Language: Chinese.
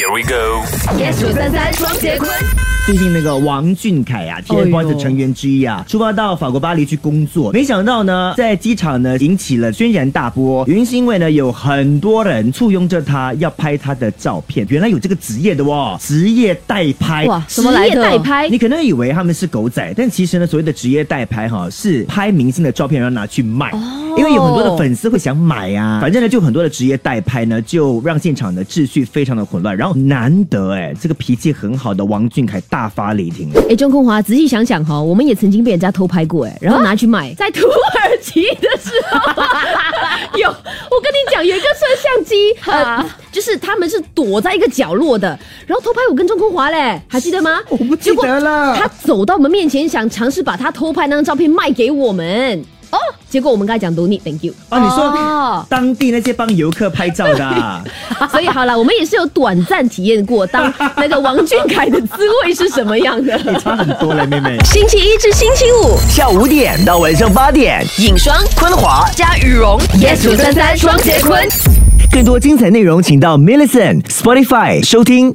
Here we go。最近那个王俊凯啊，TFBOYS 的成员之一啊，出发到法国巴黎去工作，没想到呢，在机场呢引起了轩然大波。原因是因为呢，有很多人簇拥着他要拍他的照片，原来有这个职业的哦，职业代拍。哇，什么来的？代拍你可能以为他们是狗仔，但其实呢，所谓的职业代拍哈，是拍明星的照片然后拿去卖，因为有很多的粉丝会想买啊。反正呢，就很多的职业代拍呢，就让现场的秩序非常的混乱。然后难得哎，这个脾气很好的王俊凯大发雷霆。哎，钟空华，仔细想想哈，我们也曾经被人家偷拍过哎，然后拿去卖，在土耳其的时候 有，我跟你讲，有一个摄像机，呃，就是他们是躲在一个角落的，然后偷拍我跟钟空华嘞，还记得吗？我不记得了。他走到我们面前，想尝试把他偷拍那张照片卖给我们。哦，结果我们刚才讲 don't need，thank you。啊，你说、哦当地那些帮游客拍照的、啊，所以好了，我们也是有短暂体验过当那个王俊凯的滋味是什么样的。你差很多嘞，妹妹。星期一至星期五，下午五点到晚上八点，影双昆华。加羽绒，yes 九三三双节坤。更多精彩内容，请到 m i l l i c e n t Spotify 收听。